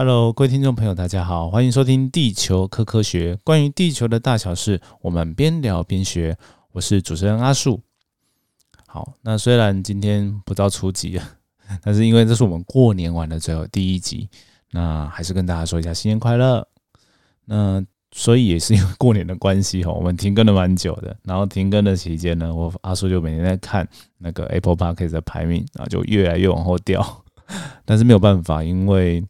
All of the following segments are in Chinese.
Hello，各位听众朋友，大家好，欢迎收听《地球科科学》，关于地球的大小事，我们边聊边学。我是主持人阿树。好，那虽然今天不到初级啊，但是因为这是我们过年完的最后第一集，那还是跟大家说一下新年快乐。那所以也是因为过年的关系哈，我们停更了蛮久的。然后停更的期间呢，我阿叔就每天在看那个 Apple Podcast 的排名，然后就越来越往后掉。但是没有办法，因为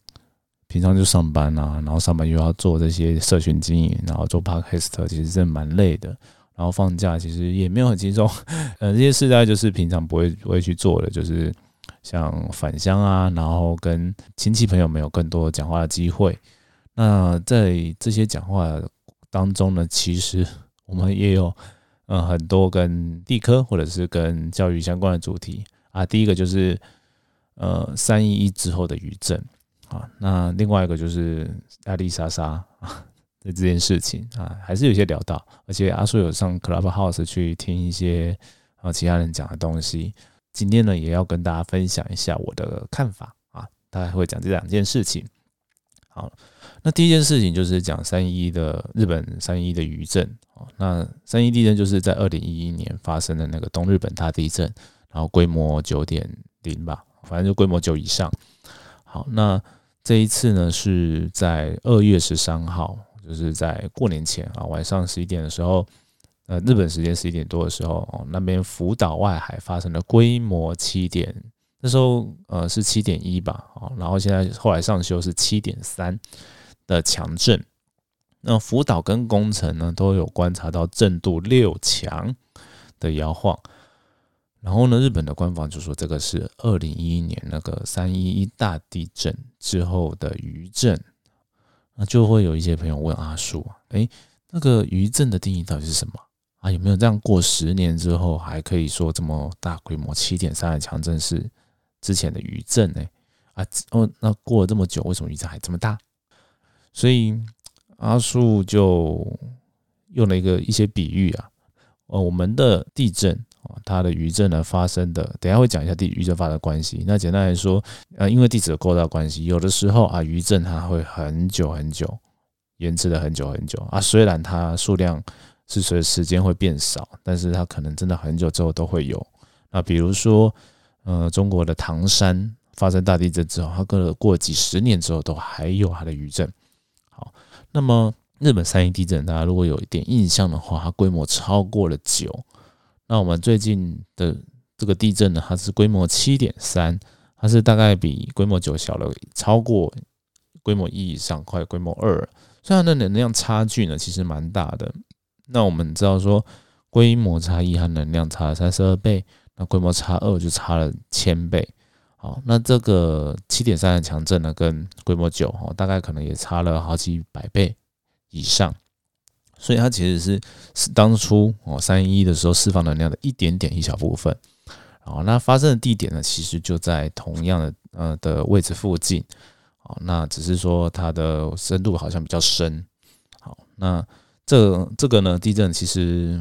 平常就上班啊，然后上班又要做这些社群经营，然后做 Podcast，其实真的蛮累的。然后放假其实也没有很轻松，呃，这些事大概就是平常不会不会去做的，就是像返乡啊，然后跟亲戚朋友们有更多讲话的机会。那在这些讲话当中呢，其实我们也有嗯很多跟地科或者是跟教育相关的主题啊。第一个就是呃三一一之后的余震啊，那另外一个就是艾丽莎莎啊的 这件事情啊，还是有些聊到，而且阿叔有上 Clubhouse 去听一些啊其他人讲的东西。今天呢，也要跟大家分享一下我的看法啊，大概会讲这两件事情。好。那第一件事情就是讲三一的日本三一的余震哦。那三一地震就是在二零一一年发生的那个东日本大地震，然后规模九点零吧，反正就规模九以上。好，那这一次呢是在二月十三号，就是在过年前啊，晚上十一点的时候，呃，日本时间十一点多的时候哦，那边福岛外海发生了规模七点，那时候呃是七点一吧，哦，然后现在后来上修是七点三。的强震，那福岛跟宫城呢都有观察到震度六强的摇晃，然后呢，日本的官方就说这个是二零一一年那个三一一大地震之后的余震，那就会有一些朋友问阿叔，哎，那个余震的定义到底是什么啊？有没有这样过十年之后还可以说这么大规模七点三的强震是之前的余震呢？啊，哦，那过了这么久，为什么余震还这么大？所以阿树就用了一个一些比喻啊，呃，我们的地震，它的余震呢发生的，等下会讲一下地余震发的关系。那简单来说，呃，因为地质的构造关系，有的时候啊，余震它会很久很久，延迟了很久很久啊。虽然它数量是随着时间会变少，但是它可能真的很久之后都会有。那比如说，呃，中国的唐山发生大地震之后，它过了过几十年之后，都还有它的余震。好那么日本三一地震，大家如果有一点印象的话，它规模超过了九。那我们最近的这个地震呢，它是规模七点三，它是大概比规模九小了超过规模一以上，快规模二。虽然的能量差距呢，其实蛮大的。那我们知道说，规模差一和能量差了三十二倍，那规模差二就差了千倍。好，那这个七点三的强震呢，跟规模九哦，大概可能也差了好几百倍以上，所以它其实是是当初哦三一的时候释放能量的一点点一小部分。好，那发生的地点呢，其实就在同样的呃的位置附近。好，那只是说它的深度好像比较深。好，那这这个呢，地震其实。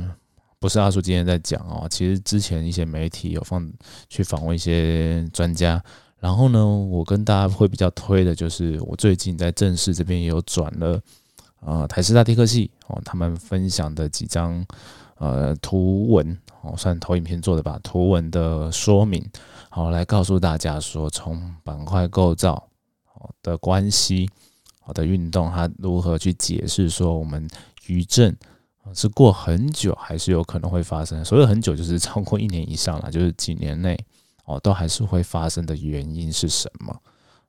不是阿叔今天在讲哦，其实之前一些媒体有放去访问一些专家，然后呢，我跟大家会比较推的就是我最近在正式这边也有转了啊台师大地科系哦，他们分享的几张呃图文哦，算投影片做的吧，图文的说明，好来告诉大家说从板块构造好的关系好的运动，它如何去解释说我们余震。是过很久还是有可能会发生？所以很久就是超过一年以上了，就是几年内哦，都还是会发生的原因是什么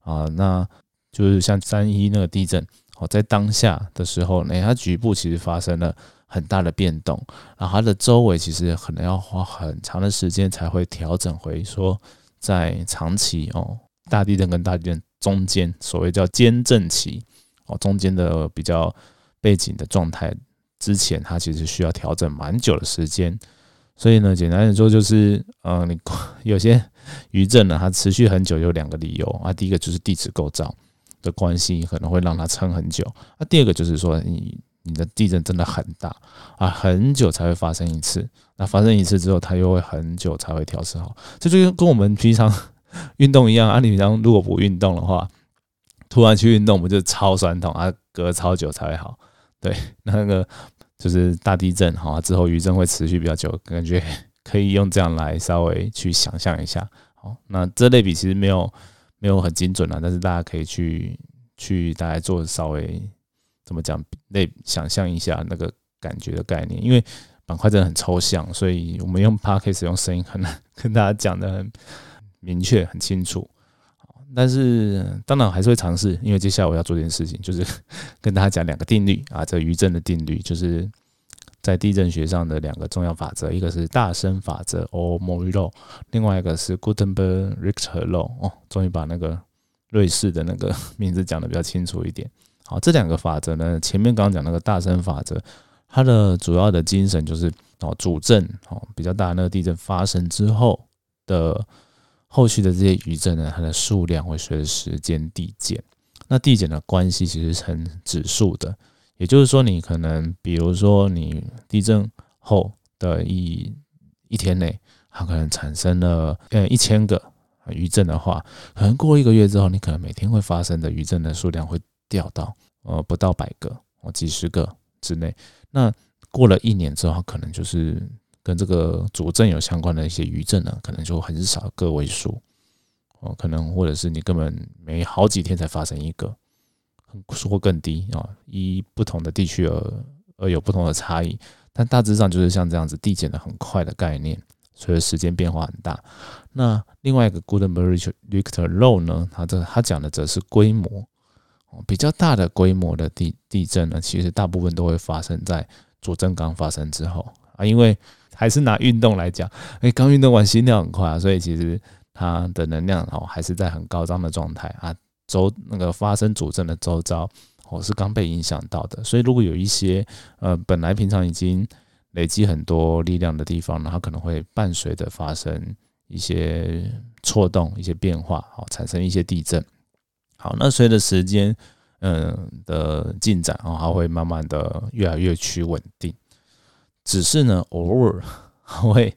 啊？那就是像三一那个地震哦，在当下的时候呢，它局部其实发生了很大的变动，然后它的周围其实可能要花很长的时间才会调整回说，在长期哦大地震跟大地震中间，所谓叫间震期哦，中间的比较背景的状态。之前它其实需要调整蛮久的时间，所以呢，简单的说就是，呃，你 有些余震呢，它持续很久有两个理由啊，第一个就是地质构造的关系可能会让它撑很久，那第二个就是说你你的地震真的很大啊，很久才会发生一次，那发生一次之后，它又会很久才会调试好，这就跟跟我们平常运动一样啊，你平常如果不运动的话。突然去运动，不就超酸痛啊？隔超久才会好。对，那个就是大地震哈，之后余震会持续比较久，感觉可以用这样来稍微去想象一下。好，那这类比其实没有没有很精准啊，但是大家可以去去大概做稍微怎么讲类想象一下那个感觉的概念，因为板块真的很抽象，所以我们用 p a d k a s 用声音很难跟大家讲的很明确很清楚。但是当然还是会尝试，因为接下来我要做一件事情，就是 跟大家讲两个定律啊，这余震的定律，就是在地震学上的两个重要法则，一个是大声法则 or Mori law，另外一个是 Gutenberg-Richter law。哦，终于把那个瑞士的那个名字讲的比较清楚一点。好，这两个法则呢，前面刚刚讲那个大声法则，它的主要的精神就是哦，主震哦比较大那个地震发生之后的。后续的这些余震呢，它的数量会随着时间递减。那递减的关系其实呈指数的，也就是说，你可能比如说你地震后的一一天内，它可能产生了呃一千个余震的话，可能过一个月之后，你可能每天会发生的余震的数量会掉到呃不到百个哦几十个之内。那过了一年之后，可能就是。跟这个主震有相关的一些余震呢，可能就很少个位数哦，可能或者是你根本每好几天才发生一个，说更低啊，依不同的地区而而有不同的差异，但大致上就是像这样子递减的很快的概念，随着时间变化很大。那另外一个 Gutenberg-Richter law 呢，它这它讲的则是规模哦，比较大的规模的地地震呢，其实大部分都会发生在主震刚发生之后啊，因为还是拿运动来讲，哎，刚运动完心跳很快啊，所以其实它的能量哦还是在很高涨的状态啊。周那个发生主震的周遭哦是刚被影响到的，所以如果有一些呃本来平常已经累积很多力量的地方呢，它可能会伴随的发生一些错动、一些变化，哦，产生一些地震。好，那随着时间嗯的进展哦，它会慢慢的越来越趋稳定。只是呢，偶尔 会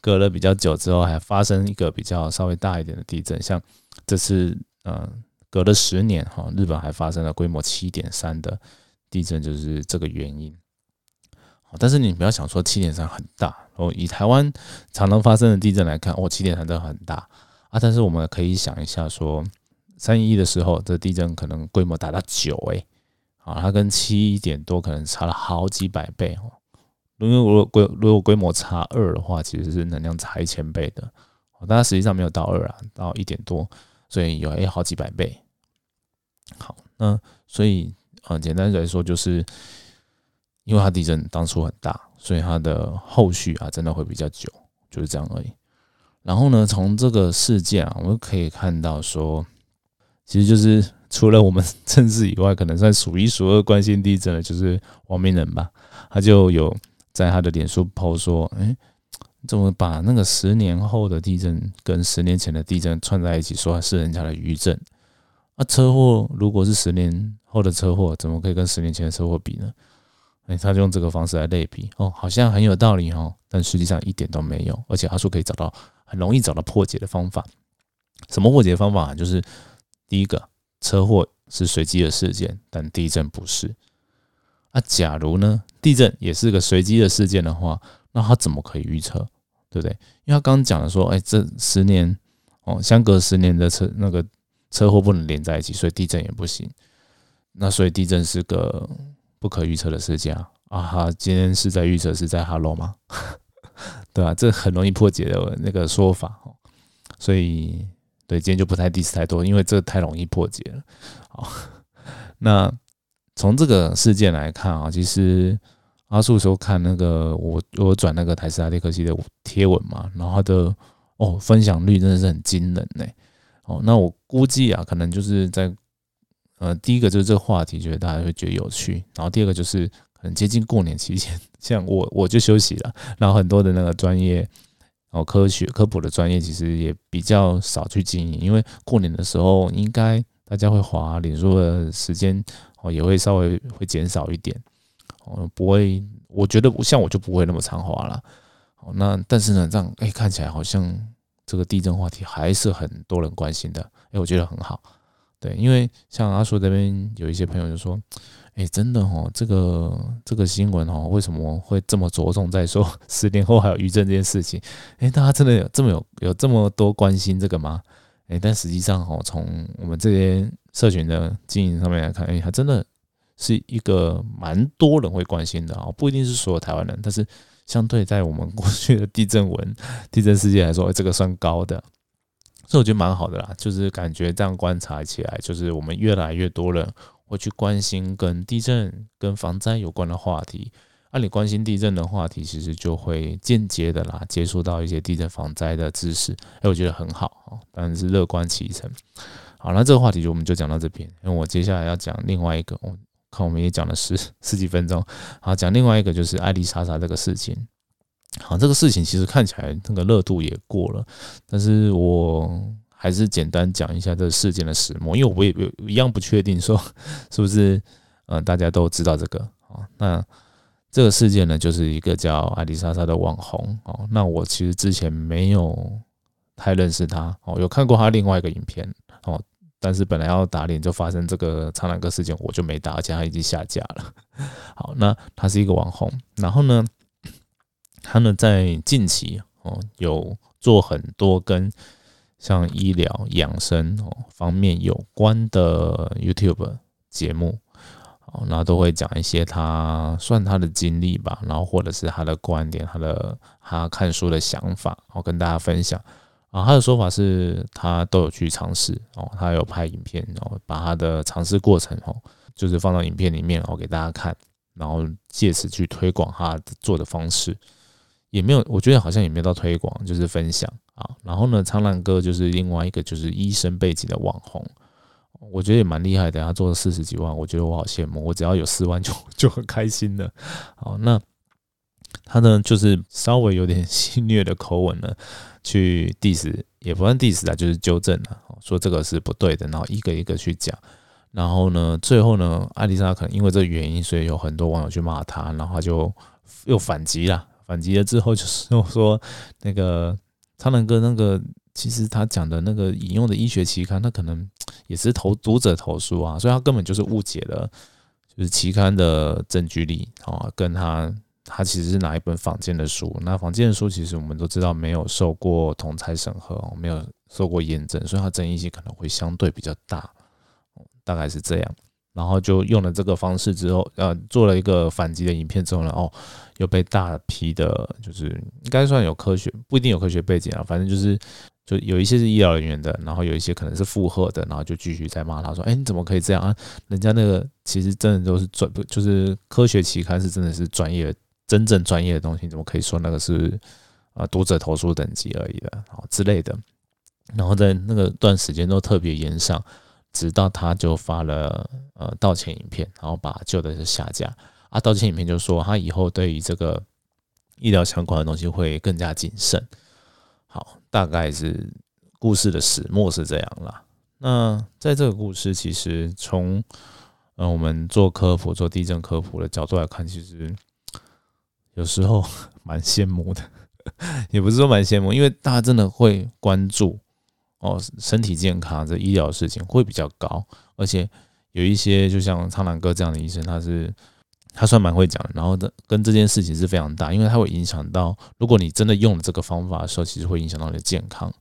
隔了比较久之后，还发生一个比较稍微大一点的地震，像这次，呃，隔了十年哈，日本还发生了规模七点三的地震，就是这个原因。但是你不要想说七点三很大哦，以台湾常常发生的地震来看，哦，七点三都很大啊。但是我们可以想一下，说三一的时候，这地震可能规模达到九诶，啊，它跟七点多可能差了好几百倍哦。因为如果规如果规模差二的话，其实是能量差一千倍的，但它实际上没有到二啊，到一点多，所以有诶好几百倍。好，那所以呃简单来说，就是因为它地震当初很大，所以它的后续啊真的会比较久，就是这样而已。然后呢，从这个事件啊，我们可以看到说，其实就是除了我们 政治以外，可能算数一数二关心地震的，就是王明仁吧，他就有。在他的脸书 po 说：“哎，怎么把那个十年后的地震跟十年前的地震串在一起，说是人家的余震？啊，车祸如果是十年后的车祸，怎么可以跟十年前的车祸比呢？哎，他就用这个方式来类比，哦，好像很有道理哦，但实际上一点都没有。而且他说可以找到很容易找到破解的方法。什么破解方法？就是第一个，车祸是随机的事件，但地震不是。”那假如呢？地震也是个随机的事件的话，那他怎么可以预测？对不对？因为他刚刚讲了说，哎，这十年哦，相隔十年的车那个车祸不能连在一起，所以地震也不行。那所以地震是个不可预测的事件啊！啊哈，今天是在预测是在 Hello 吗？对吧？这很容易破解的那个说法哦。所以对，今天就不太 diss 太多，因为这太容易破解了。好，那。从这个事件来看啊，其实阿树说看那个我我转那个台斯拉列克西的贴文嘛，然后他的哦分享率真的是很惊人呢。哦，那我估计啊，可能就是在呃第一个就是这个话题，觉得大家会觉得有趣，然后第二个就是可能接近过年期间，像我我就休息了，然后很多的那个专业哦科学科普的专业其实也比较少去经营，因为过年的时候应该大家会滑脸书的时间。哦，也会稍微会减少一点，哦，不会，我觉得像我就不会那么常滑了。哦，那但是呢，这样哎，看起来好像这个地震话题还是很多人关心的，哎，我觉得很好。对，因为像阿叔这边有一些朋友就说，哎，真的哦，这个这个新闻哦，为什么会这么着重在说 十年后还有余震这件事情？哎，大家真的有这么有有这么多关心这个吗？哎，但实际上哦，从我们这些社群的经营上面来看，哎，还真的是一个蛮多人会关心的啊，不一定是所有台湾人，但是相对在我们过去的地震文、地震世界来说，这个算高的，所以我觉得蛮好的啦。就是感觉这样观察起来，就是我们越来越多人会去关心跟地震、跟防灾有关的话题。那你关心地震的话题，其实就会间接的啦，接触到一些地震防灾的知识。哎，我觉得很好啊，当然是乐观其成。好，那这个话题就我们就讲到这边，因为我接下来要讲另外一个，看我们也讲了十十几分钟。好，讲另外一个就是艾丽莎莎这个事情。好，这个事情其实看起来那个热度也过了，但是我还是简单讲一下这个事件的始末，因为我也一样不确定说是不是嗯大家都知道这个啊那。这个事件呢，就是一个叫艾丽莎莎的网红哦。那我其实之前没有太认识她哦，有看过她另外一个影片哦，但是本来要打脸，就发生这个苍兰哥事件，我就没打，而且他已经下架了。好，那他是一个网红，然后呢，他呢在近期哦有做很多跟像医疗养生哦方面有关的 YouTube 节目。哦，那都会讲一些他算他的经历吧，然后或者是他的观点，他的他看书的想法，然后跟大家分享。啊，他的说法是他都有去尝试哦，他有拍影片，然后把他的尝试过程哦，就是放到影片里面，然后给大家看，然后借此去推广他做的方式，也没有，我觉得好像也没有到推广，就是分享啊。然后呢，苍兰哥就是另外一个就是医生背景的网红。我觉得也蛮厉害的，他做了四十几万，我觉得我好羡慕。我只要有四万就 就很开心了。好，那他呢，就是稍微有点戏谑的口吻呢，去 diss，也不算 diss 啊，就是纠正了，说这个是不对的，然后一个一个去讲。然后呢，最后呢，艾丽莎可能因为这个原因，所以有很多网友去骂他，然后他就又反击了。反击了之后，就是说那个苍兰哥那个。其实他讲的那个引用的医学期刊，他可能也是投读者投诉啊，所以他根本就是误解了，就是期刊的证据力啊，跟他他其实是哪一本坊间的书，那坊间的书其实我们都知道没有受过同才审核，没有受过验证，所以它争议性可能会相对比较大，大概是这样。然后就用了这个方式之后，呃，做了一个反击的影片之后呢，哦，又被大批的，就是应该算有科学，不一定有科学背景啊，反正就是。就有一些是医疗人员的，然后有一些可能是附和的，然后就继续在骂他说：“哎，你怎么可以这样啊？人家那个其实真的都是专，就是科学期刊是真的是专业、真正专业的东西，怎么可以说那个是啊读者投诉等级而已的啊之类的？然后在那个段时间都特别严上，直到他就发了呃道歉影片，然后把旧的是下架啊。道歉影片就说他以后对于这个医疗相关的东西会更加谨慎。好。大概是故事的始末是这样啦。那在这个故事，其实从呃我们做科普、做地震科普的角度来看，其实有时候 蛮羡慕的，也不是说蛮羡慕，因为大家真的会关注哦身体健康这医疗事情会比较高，而且有一些就像苍兰哥这样的医生，他是。他算蛮会讲，然后的跟这件事情是非常大，因为它会影响到，如果你真的用了这个方法的时候，其实会影响到你的健康。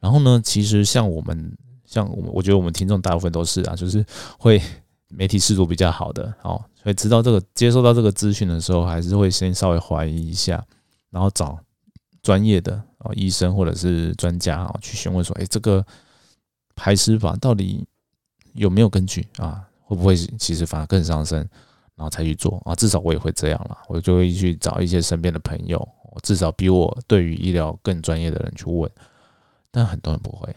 然后呢，其实像我们，像我，我觉得我们听众大部分都是啊，就是会媒体视度比较好的哦，所以知道这个接收到这个资讯的时候，还是会先稍微怀疑一下，然后找专业的哦医生或者是专家啊去询问说，哎，这个排湿法到底有没有根据啊？会不会其实反而更伤身？然后才去做啊，至少我也会这样啦，我就会去找一些身边的朋友，至少比我对于医疗更专业的人去问。但很多人不会，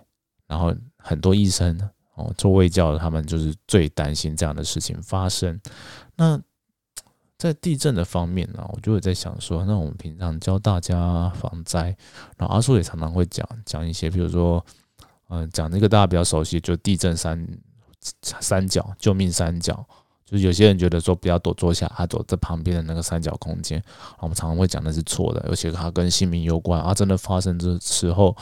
然后很多医生哦做卫教的，他们就是最担心这样的事情发生。那在地震的方面呢，我就会在想说，那我们平常教大家防灾，然后阿叔也常常会讲讲一些，比如说，嗯，讲那个大家比较熟悉，就地震三三角救命三角。就是有些人觉得说不要躲坐下，他躲在旁边的那个三角空间，我们常常会讲那是错的，而且它跟性命攸关啊！真的发生这时候，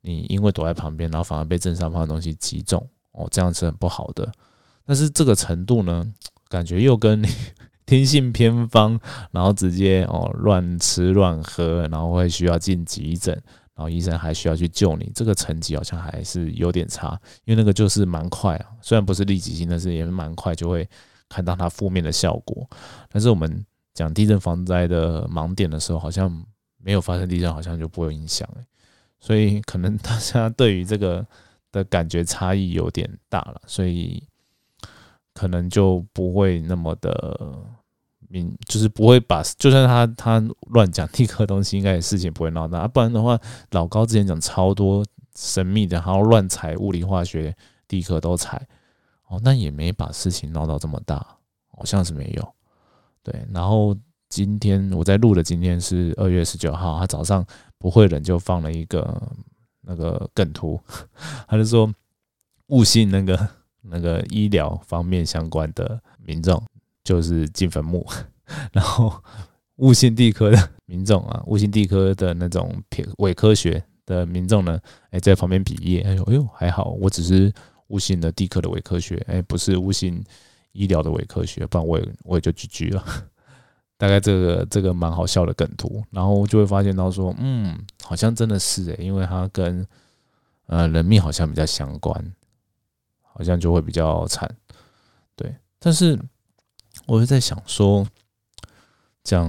你因为躲在旁边，然后反而被正上方的东西击中，哦，这样是很不好的。但是这个程度呢，感觉又跟你听信偏方，然后直接哦乱吃乱喝，然后会需要进急诊，然后医生还需要去救你，这个层级好像还是有点差。因为那个就是蛮快啊，虽然不是立即性，但是也蛮快就会看到它负面的效果。但是我们讲地震防灾的盲点的时候，好像没有发生地震，好像就不会影响所以可能大家对于这个的感觉差异有点大了，所以可能就不会那么的明，就是不会把，就算他他乱讲地科东西，应该也事情不会闹大。不然的话，老高之前讲超多神秘的，然后乱踩物理化学地壳都踩，哦，那也没把事情闹到这么大，好像是没有。对，然后今天我在录的，今天是二月十九号，他早上。不会人就放了一个那个梗图，他就说误信那个 那个医疗方面相关的民众就是进坟墓，然后误信地科的民众啊，误信地科的那种偏伪科学的民众呢，哎，在旁边比耶，哎呦哎呦还好，我只是误信了地科的伪科学，哎，不是误信医疗的伪科学，不然我也我也就 GG 了。大概这个这个蛮好笑的梗图，然后就会发现到说，嗯，好像真的是诶，因为它跟呃人命好像比较相关，好像就会比较惨，对。但是我就在想说，讲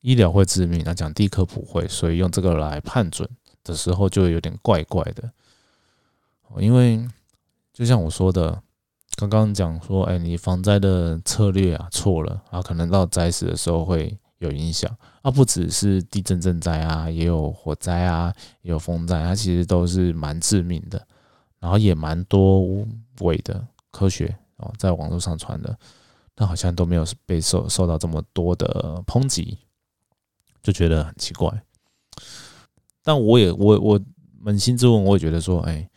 医疗会致命，那讲地科不会，所以用这个来判准的时候就有点怪怪的，因为就像我说的。刚刚讲说，哎，你防灾的策略啊错了啊，可能到灾时的时候会有影响啊，不只是地震震灾啊，也有火灾啊，也有风灾，它其实都是蛮致命的，然后也蛮多伪的科学哦，在网络上传的，但好像都没有被受受到这么多的抨击，就觉得很奇怪。但我也我我扪心自问，我也觉得说，哎。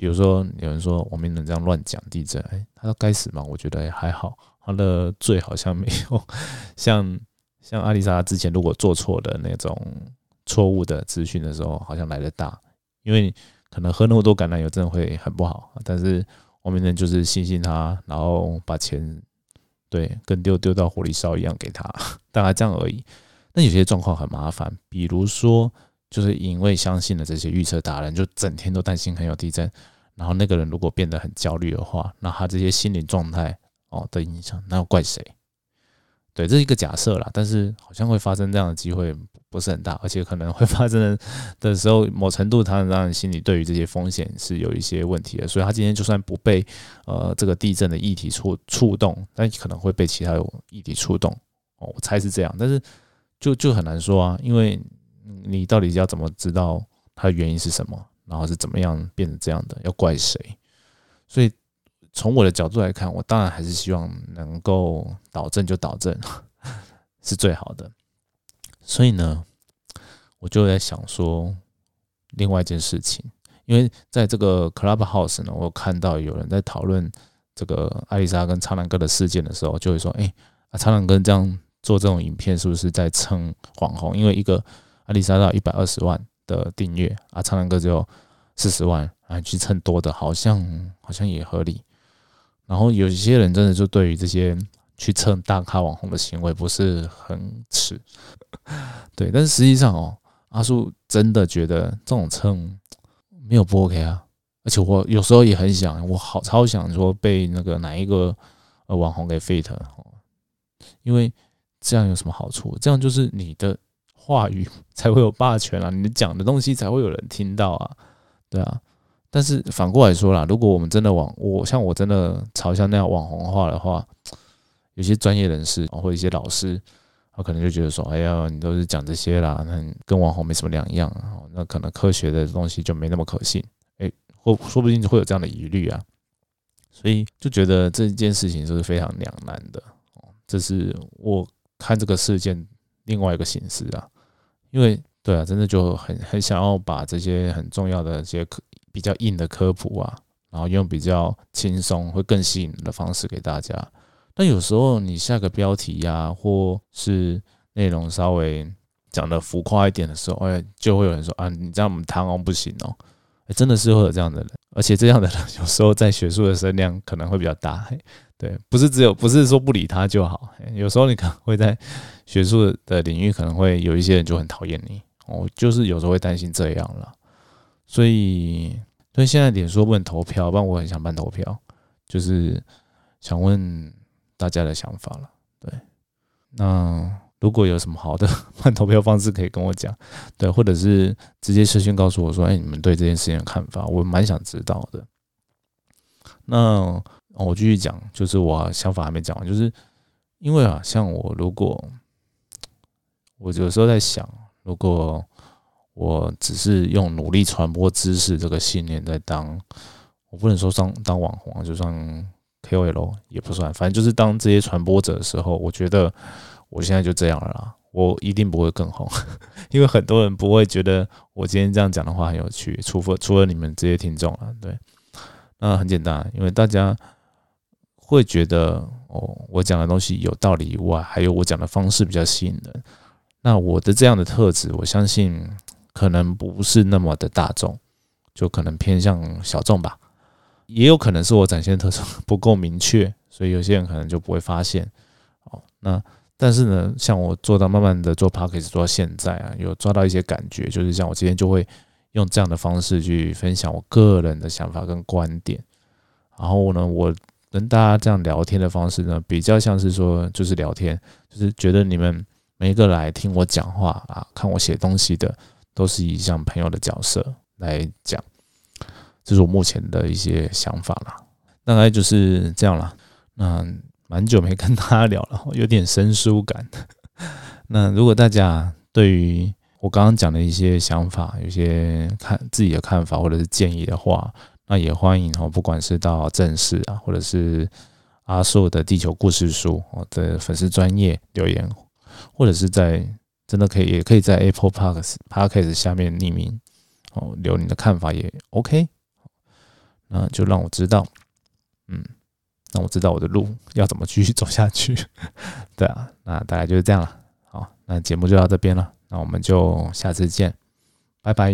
比如说，有人说王明能这样乱讲地震，哎，他说该死吗？我觉得也还好，他的罪好像没有 像像阿丽莎之前如果做错的那种错误的资讯的时候，好像来的大，因为可能喝那么多橄榄油真的会很不好。但是王明能就是信信他，然后把钱对跟丢丢到火里烧一样给他，大概这样而已。那有些状况很麻烦，比如说。就是因为相信了这些预测达人，就整天都担心很有地震。然后那个人如果变得很焦虑的话，那他这些心理状态哦的影响，那要怪谁？对，这是一个假设啦。但是好像会发生这样的机会不是很大，而且可能会 发生的时候，某程度他让人心里对于这些风险是有一些问题的。所以他今天就算不被呃这个地震的议题触触动，但可能会被其他议题触动。哦，我猜是这样，但是就就很难说啊，因为。你到底要怎么知道它的原因是什么？然后是怎么样变成这样的？要怪谁？所以从我的角度来看，我当然还是希望能够导正就导正，是最好的。所以呢，我就在想说另外一件事情，因为在这个 Clubhouse 呢，我看到有人在讨论这个艾丽莎跟苍兰哥的事件的时候，就会说：“哎，啊，苍兰哥这样做这种影片，是不是在蹭网红？因为一个。”阿丽莎到一百二十万的订阅啊，唱唱歌只有四十万啊，去蹭多的，好像好像也合理。然后有一些人真的就对于这些去蹭大咖网红的行为不是很耻，对。但是实际上哦，阿叔真的觉得这种蹭没有不 OK 啊。而且我有时候也很想，我好超想说被那个哪一个呃网红给 fit 哦，因为这样有什么好处？这样就是你的。话语 才会有霸权啊！你讲的东西才会有人听到啊，对啊。但是反过来说啦，如果我们真的网我像我真的朝向那样网红化的话，有些专业人士或一些老师，他可能就觉得说：“哎呀，你都是讲这些啦，那跟网红没什么两样啊。”那可能科学的东西就没那么可信。哎，或说不定会有这样的疑虑啊。所以就觉得这件事情是非常两难的。这是我看这个事件另外一个形式啊。因为对啊，真的就很很想要把这些很重要的这些科比较硬的科普啊，然后用比较轻松会更吸引的方式给大家。但有时候你下个标题呀，或是内容稍微讲的浮夸一点的时候，哎，就会有人说啊，你这样我们谈哦不行哦。真的是会有这样的人，而且这样的人 有时候在学术的声量可能会比较大。对，不是只有不是说不理他就好，有时候你可能会在学术的领域可能会有一些人就很讨厌你。我就是有时候会担心这样了，所以所以现在脸书不能投票，不然我很想办投票，就是想问大家的想法了。对，那如果有什么好的办投票方式可以跟我讲，对，或者是直接私信告诉我说，哎，你们对这件事情的看法，我蛮想知道的。那我继续讲，就是我想法还没讲完，就是因为啊，像我如果我有时候在想。如果我只是用努力传播知识这个信念在当，我不能说当当网红，就算 KOL 也不算，反正就是当这些传播者的时候，我觉得我现在就这样了啦，我一定不会更红，因为很多人不会觉得我今天这样讲的话很有趣，除非除了你们这些听众了，对，那很简单，因为大家会觉得哦，我讲的东西有道理以外，还有我讲的方式比较吸引人。那我的这样的特质，我相信可能不是那么的大众，就可能偏向小众吧。也有可能是我展现的特征不够明确，所以有些人可能就不会发现。哦，那但是呢，像我做到慢慢的做 p o c k e t 做到现在啊，有抓到一些感觉，就是像我今天就会用这样的方式去分享我个人的想法跟观点。然后呢，我跟大家这样聊天的方式呢，比较像是说就是聊天，就是觉得你们。每一个来听我讲话啊，看我写东西的，都是以像朋友的角色来讲，这是我目前的一些想法啦，大概就是这样了。那蛮久没跟大家聊了，有点生疏感。那如果大家对于我刚刚讲的一些想法，有些看自己的看法或者是建议的话，那也欢迎哦，不管是到正式啊，或者是阿硕的地球故事书我的粉丝专业留言。或者是在真的可以，也可以在 Apple Park Podcast 下面匿名哦，留你的看法也 OK，那就让我知道，嗯，让我知道我的路 要怎么继续走下去。对啊，那大概就是这样了。好，那节目就到这边了，那我们就下次见，拜拜。